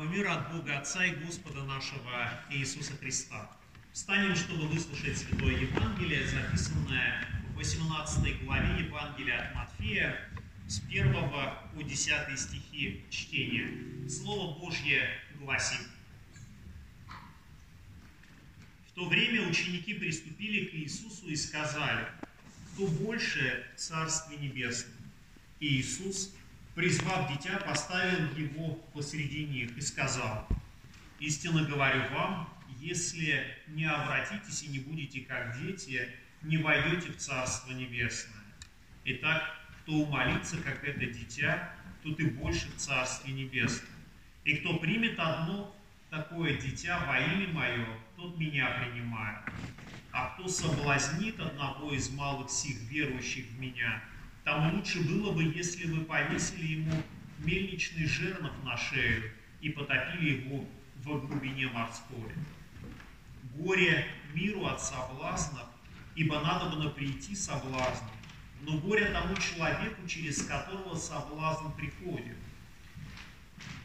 вам и мир от Бога Отца и Господа нашего Иисуса Христа. Встанем, чтобы выслушать Святое Евангелие, записанное в 18 главе Евангелия от Матфея, с 1 по 10 стихи чтения. Слово Божье гласит. В то время ученики приступили к Иисусу и сказали, кто больше Царствие Небесное? И Иисус, призвав дитя, поставил его посреди них и сказал, «Истинно говорю вам, если не обратитесь и не будете как дети, не войдете в Царство Небесное. Итак, кто умолится, как это дитя, тот и больше в Царстве Небесном. И кто примет одно такое дитя во имя Мое, тот меня принимает. А кто соблазнит одного из малых сих верующих в меня, там лучше было бы, если вы повесили ему мельничный жернов на шею и потопили его в глубине морской. Горе миру от соблазнов, ибо надо было прийти соблазну, но горе тому человеку, через которого соблазн приходит.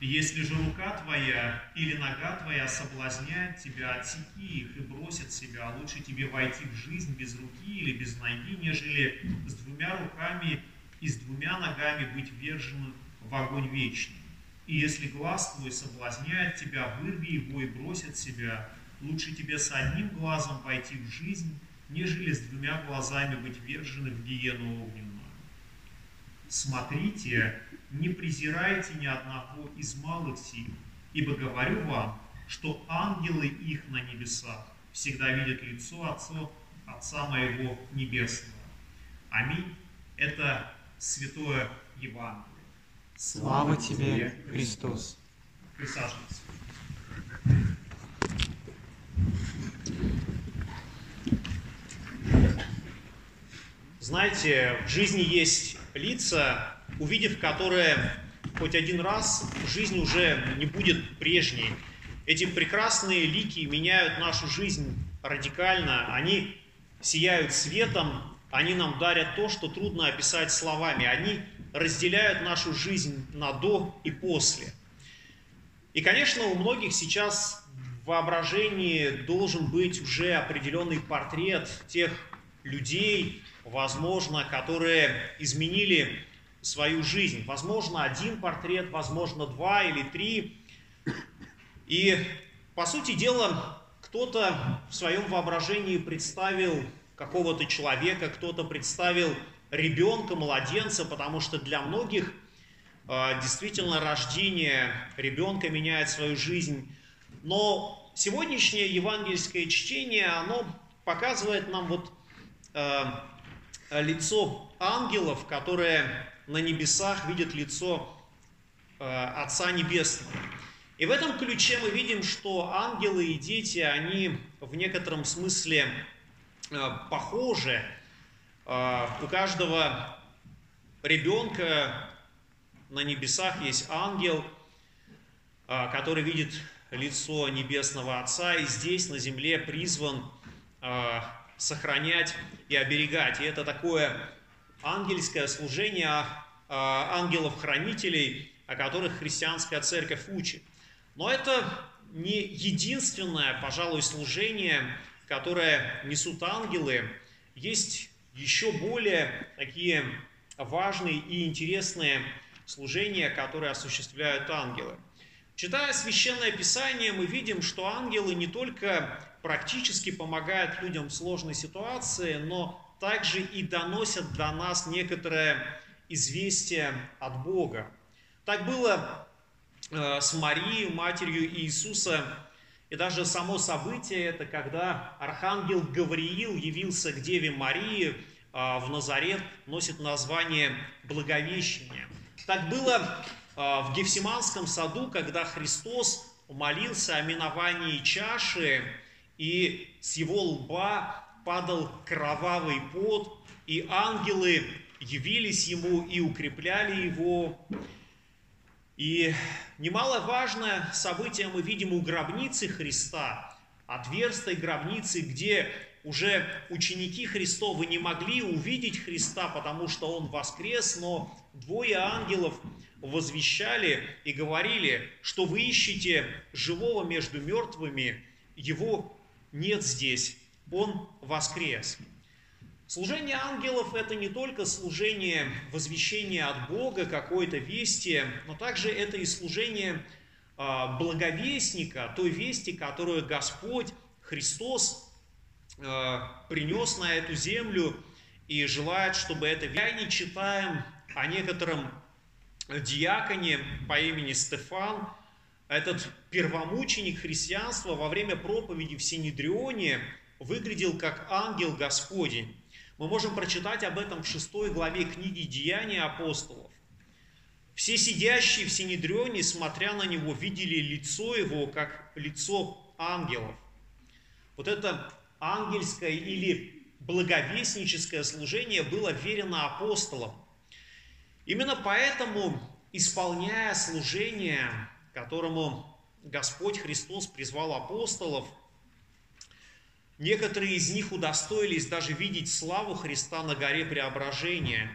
Если же рука твоя или нога твоя соблазняет тебя, отсеки их и бросит себя. Лучше тебе войти в жизнь без руки или без ноги, нежели с двумя руками и с двумя ногами быть верженным в огонь вечный. И если глаз твой соблазняет тебя, вырви его и бросит себя. Лучше тебе с одним глазом войти в жизнь, нежели с двумя глазами быть вержены в гиену огненную. Смотрите, не презирайте ни одного из малых сил, ибо говорю вам, что ангелы их на небесах всегда видят лицо Отца, Отца моего Небесного. Аминь. Это Святое Евангелие. Слава тебе, Христос. Присаживайтесь. Знаете, в жизни есть лица, увидев которые хоть один раз, жизнь уже не будет прежней. Эти прекрасные лики меняют нашу жизнь радикально, они сияют светом, они нам дарят то, что трудно описать словами, они разделяют нашу жизнь на до и после. И, конечно, у многих сейчас в воображении должен быть уже определенный портрет тех людей, возможно, которые изменили свою жизнь. Возможно, один портрет, возможно, два или три. И, по сути дела, кто-то в своем воображении представил какого-то человека, кто-то представил ребенка, младенца, потому что для многих э, действительно рождение ребенка меняет свою жизнь. Но сегодняшнее евангельское чтение, оно показывает нам вот э, лицо ангелов, которые на небесах видят лицо э, Отца Небесного. И в этом ключе мы видим, что ангелы и дети, они в некотором смысле э, похожи. Э, у каждого ребенка на небесах есть ангел, который видит лицо Небесного Отца, и здесь на земле призван сохранять и оберегать. И это такое ангельское служение а, ангелов-хранителей, о которых христианская церковь учит. Но это не единственное, пожалуй, служение, которое несут ангелы. Есть еще более такие важные и интересные служения, которые осуществляют ангелы. Читая Священное Писание, мы видим, что ангелы не только практически помогают людям в сложной ситуации, но также и доносят до нас некоторое известие от Бога. Так было э, с Марией, матерью Иисуса, и даже само событие это, когда архангел Гавриил явился к Деве Марии э, в Назарет, носит название Благовещение. Так было э, в Гефсиманском саду, когда Христос молился о миновании чаши, и с его лба падал кровавый пот, и ангелы явились ему и укрепляли его. И немаловажное событие мы видим у гробницы Христа, отверстой гробницы, где уже ученики Христовы не могли увидеть Христа, потому что Он воскрес, но двое ангелов возвещали и говорили, что вы ищете живого между мертвыми, Его нет здесь, Он воскрес. Служение ангелов – это не только служение возвещения от Бога какой-то вести, но также это и служение а, благовестника, той вести, которую Господь Христос а, принес на эту землю и желает, чтобы это... Я не читаем о некотором диаконе по имени Стефан, этот первомученик христианства во время проповеди в Синедрионе выглядел как ангел Господень. Мы можем прочитать об этом в шестой главе книги «Деяния апостолов». Все сидящие в Синедрионе, смотря на него, видели лицо его, как лицо ангелов. Вот это ангельское или благовестническое служение было верено апостолам. Именно поэтому, исполняя служение, которому Господь Христос призвал апостолов – Некоторые из них удостоились даже видеть славу Христа на горе Преображения.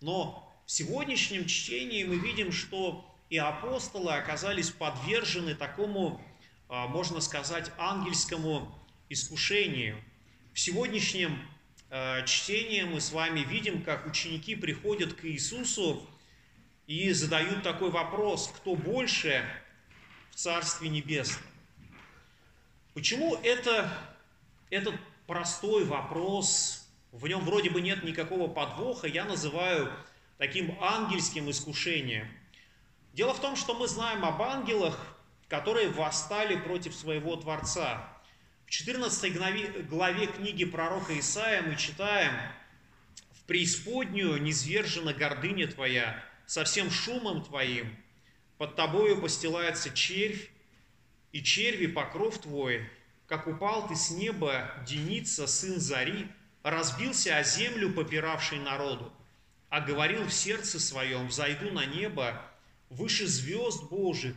Но в сегодняшнем чтении мы видим, что и апостолы оказались подвержены такому, а, можно сказать, ангельскому искушению. В сегодняшнем а, чтении мы с вами видим, как ученики приходят к Иисусу и задают такой вопрос, кто больше в Царстве Небесном? Почему это этот простой вопрос, в нем вроде бы нет никакого подвоха, я называю таким ангельским искушением. Дело в том, что мы знаем об ангелах, которые восстали против своего Творца. В 14 главе, книги пророка Исаия мы читаем «В преисподнюю низвержена гордыня твоя, со всем шумом твоим, под тобою постилается червь, и черви покров твой, как упал ты с неба, Деница, сын Зари, разбился о землю, попиравший народу, а говорил в сердце своем, взойду на небо, выше звезд Божьих,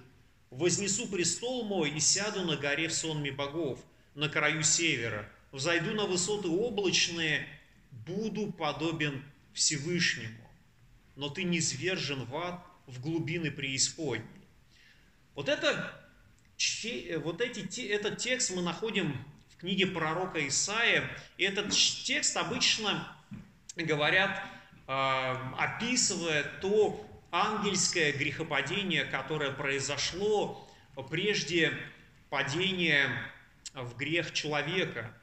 вознесу престол мой и сяду на горе в сонме богов, на краю севера, взойду на высоты облачные, буду подобен Всевышнему. Но ты не свержен в ад, в глубины преисподней. Вот это Э, вот эти, этот текст мы находим в книге пророка Исаия. И этот текст обычно, говорят, а, описывая то ангельское грехопадение, которое произошло прежде падения в грех человека.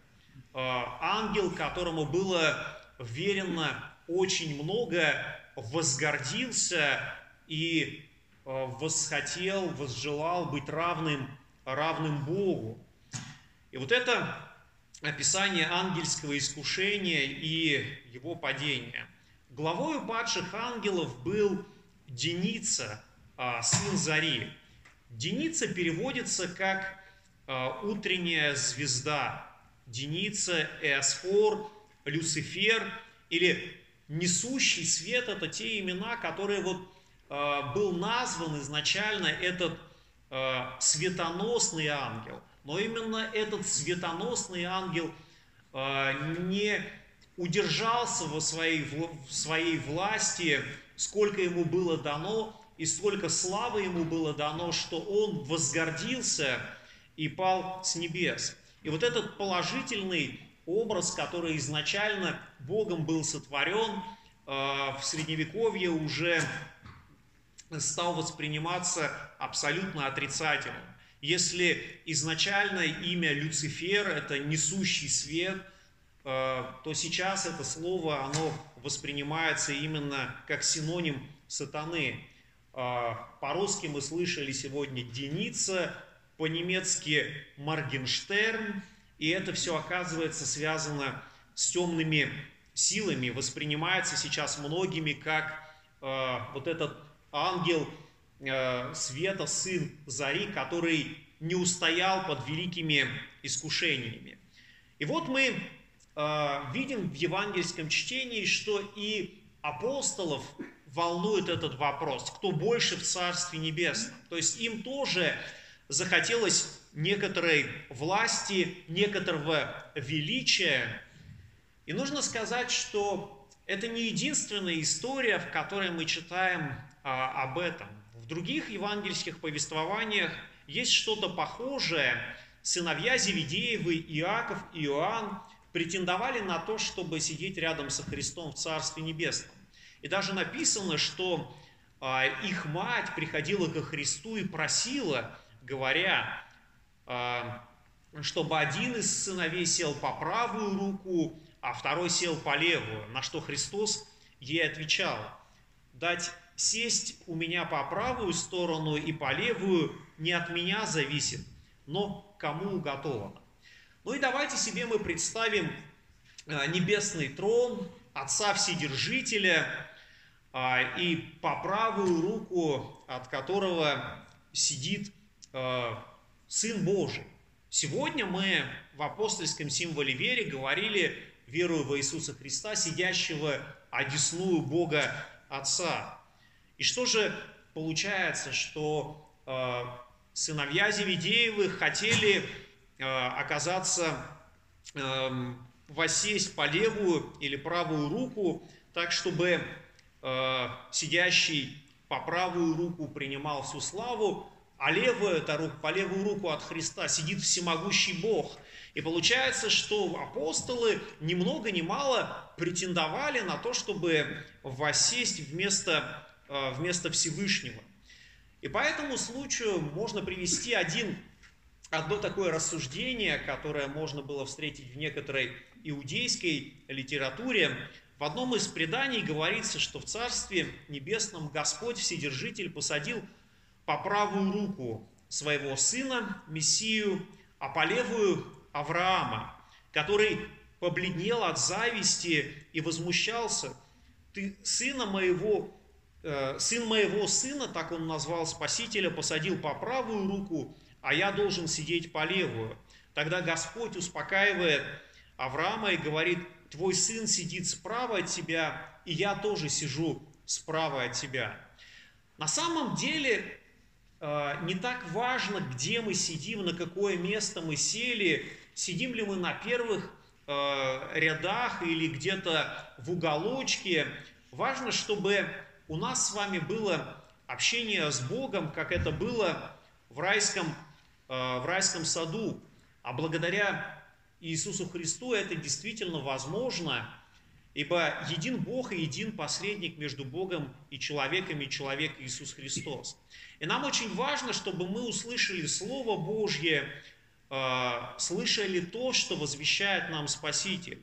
А, ангел, которому было верено очень много, возгордился и Э, восхотел, возжелал быть равным, равным Богу. И вот это описание ангельского искушения и его падения. Главою падших ангелов был Деница, а, сын Зари. Деница переводится как а, утренняя звезда. Деница, Эосфор, Люцифер или несущий свет – это те имена, которые вот Э, был назван изначально этот э, светоносный ангел. Но именно этот светоносный ангел э, не удержался во своей, в своей власти, сколько ему было дано, и сколько славы ему было дано, что он возгордился и пал с небес. И вот этот положительный образ, который изначально Богом был сотворен, в Средневековье уже стал восприниматься абсолютно отрицательным. Если изначально имя Люцифер – это несущий свет, э, то сейчас это слово оно воспринимается именно как синоним сатаны. Э, по-русски мы слышали сегодня «деница», по-немецки «Маргенштерн», и это все оказывается связано с темными силами, воспринимается сейчас многими как э, вот этот ангел э, света, сын Зари, который не устоял под великими искушениями. И вот мы э, видим в евангельском чтении, что и апостолов волнует этот вопрос, кто больше в Царстве Небесном. То есть им тоже захотелось некоторой власти, некоторого величия. И нужно сказать, что это не единственная история, в которой мы читаем а, об этом. В других евангельских повествованиях есть что-то похожее. Сыновья Зеведеевы, Иаков и Иоанн претендовали на то, чтобы сидеть рядом со Христом в Царстве Небесном. И даже написано, что а, их мать приходила ко Христу и просила, говоря, а, чтобы один из сыновей сел по правую руку, а второй сел по левую, на что Христос ей отвечал, дать сесть у меня по правую сторону и по левую не от меня зависит, но кому уготовано. Ну и давайте себе мы представим э, небесный трон Отца Вседержителя а, и по правую руку от которого сидит э, Сын Божий. Сегодня мы в апостольском символе веры говорили верую в Иисуса Христа, сидящего одесную Бога Отца. И что же получается, что э, сыновья Зеведеевых хотели э, оказаться, э, воссесть по левую или правую руку, так чтобы э, сидящий по правую руку принимал всю славу, а левую, это руку, по левую руку от Христа сидит всемогущий Бог. И получается, что апостолы ни много ни мало претендовали на то, чтобы воссесть вместо Э, вместо Всевышнего. И по этому случаю можно привести один, одно такое рассуждение, которое можно было встретить в некоторой иудейской литературе. В одном из преданий говорится, что в Царстве Небесном Господь Вседержитель посадил по правую руку своего сына, Мессию, а по левую Авраама, который побледнел от зависти и возмущался. Ты сына моего Э, сын моего сына, так он назвал Спасителя, посадил по правую руку, а я должен сидеть по левую. Тогда Господь успокаивает Авраама и говорит, твой сын сидит справа от тебя, и я тоже сижу справа от тебя. На самом деле не так важно, где мы сидим, на какое место мы сели, сидим ли мы на первых э, рядах или где-то в уголочке. Важно, чтобы у нас с вами было общение с Богом, как это было в райском, э, в райском саду. А благодаря Иисусу Христу это действительно возможно, ибо един Бог и един посредник между Богом и человеком, и человек Иисус Христос. И нам очень важно, чтобы мы услышали Слово Божье, э, слышали то, что возвещает нам Спаситель.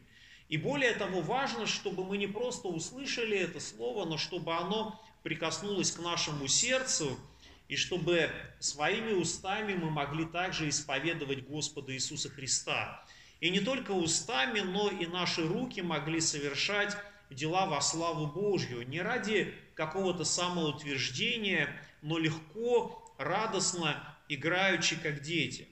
И более того, важно, чтобы мы не просто услышали это слово, но чтобы оно прикоснулось к нашему сердцу, и чтобы своими устами мы могли также исповедовать Господа Иисуса Христа. И не только устами, но и наши руки могли совершать дела во славу Божью, не ради какого-то самоутверждения, но легко, радостно, играючи как дети.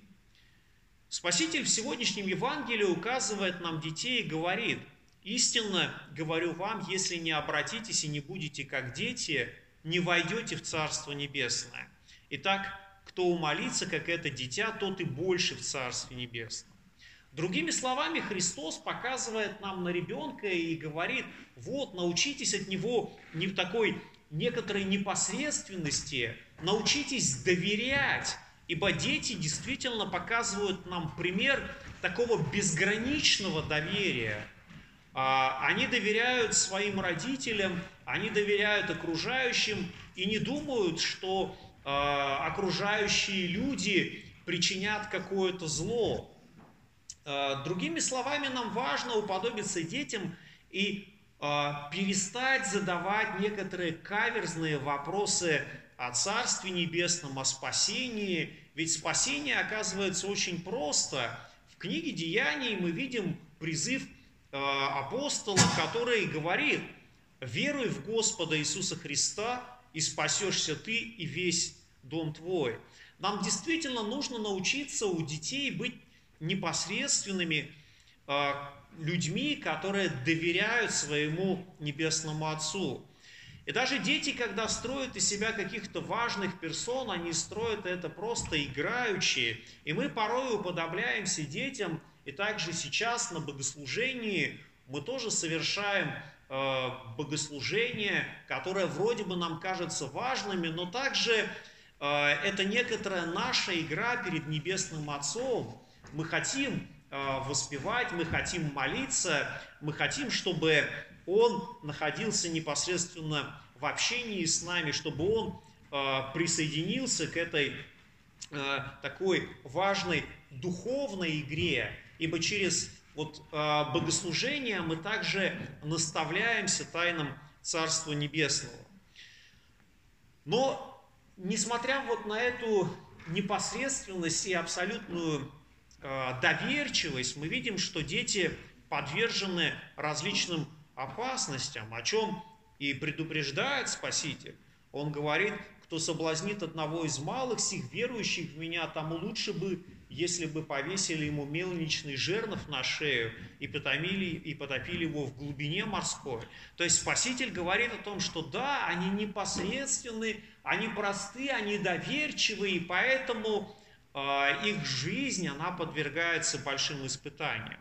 Спаситель в сегодняшнем Евангелии указывает нам детей и говорит, «Истинно говорю вам, если не обратитесь и не будете как дети, не войдете в Царство Небесное. Итак, кто умолится, как это дитя, тот и больше в Царстве Небесном». Другими словами, Христос показывает нам на ребенка и говорит, вот, научитесь от него не в такой некоторой непосредственности, научитесь доверять, Ибо дети действительно показывают нам пример такого безграничного доверия. А, они доверяют своим родителям, они доверяют окружающим и не думают, что а, окружающие люди причинят какое-то зло. А, другими словами, нам важно уподобиться детям и перестать задавать некоторые каверзные вопросы о Царстве Небесном, о спасении ведь спасение оказывается очень просто. В книге Деяний мы видим призыв э, апостола, который говорит, веруй в Господа Иисуса Христа, и спасешься ты и весь дом твой. Нам действительно нужно научиться у детей быть непосредственными э, людьми, которые доверяют своему Небесному Отцу. И даже дети, когда строят из себя каких-то важных персон, они строят это просто играючи. И мы порой уподобляемся детям, и также сейчас на богослужении мы тоже совершаем э, богослужения, которое вроде бы нам кажется важными, но также э, это некоторая наша игра перед Небесным Отцом. Мы хотим э, воспевать, мы хотим молиться, мы хотим, чтобы Он находился непосредственно в общении с нами, чтобы Он э, присоединился к этой э, такой важной духовной игре, ибо через вот богослужение мы также наставляемся тайнам Царства Небесного. Но, несмотря вот на эту непосредственность и абсолютную доверчивость, мы видим, что дети подвержены различным опасностям, о чем и предупреждает Спаситель. Он говорит, кто соблазнит одного из малых сих верующих в меня, тому лучше бы, если бы повесили ему мельничный жернов на шею и потопили, и потопили его в глубине морской. То есть Спаситель говорит о том, что да, они непосредственны, они просты, они доверчивы, и поэтому э, их жизнь, она подвергается большим испытаниям.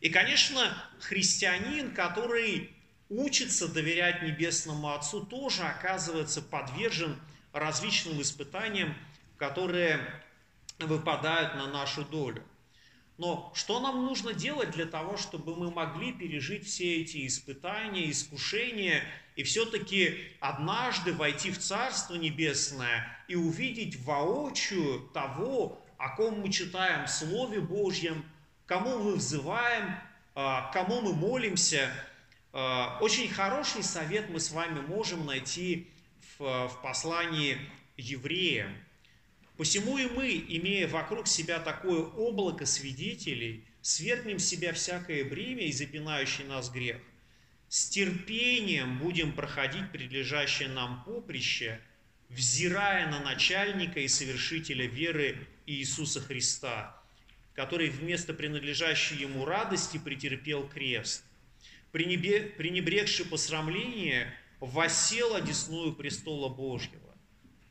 И, конечно, христианин, который учится доверять Небесному Отцу, тоже оказывается подвержен различным испытаниям, которые выпадают на нашу долю. Но что нам нужно делать для того, чтобы мы могли пережить все эти испытания, искушения и все-таки однажды войти в Царство Небесное и увидеть воочию того, о ком мы читаем в Слове Божьем, кому мы взываем, а, кому мы молимся – Э, очень хороший совет мы с вами можем найти в послании евреям. Посему и мы, имея вокруг себя такое облако свидетелей, свергнем с себя всякое бремя и запинающий нас грех. С терпением будем проходить прилежащее нам поприще, взирая на начальника и совершителя веры Иисуса Христа, который вместо принадлежащей ему радости претерпел крест – пренебрегший посрамление, восел одесную престола Божьего.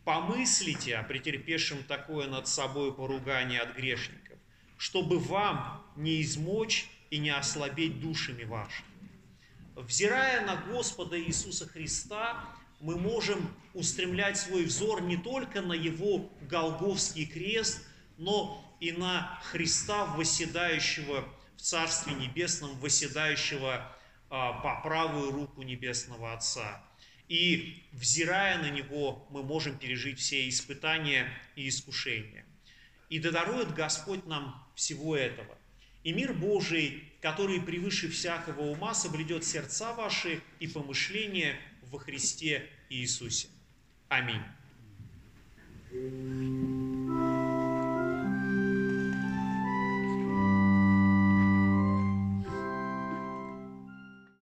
Помыслите о претерпевшем такое над собой поругание от грешников, чтобы вам не измочь и не ослабеть душами вашими. Взирая на Господа Иисуса Христа, мы можем устремлять свой взор не только на Его Голговский крест, но и на Христа, восседающего в Царстве Небесном, восседающего а, по правую руку Небесного Отца. И взирая на Него, мы можем пережить все испытания и искушения. И да дарует Господь нам всего этого. И мир Божий, который превыше всякого ума, соблюдет сердца ваши и помышления во Христе Иисусе. Аминь.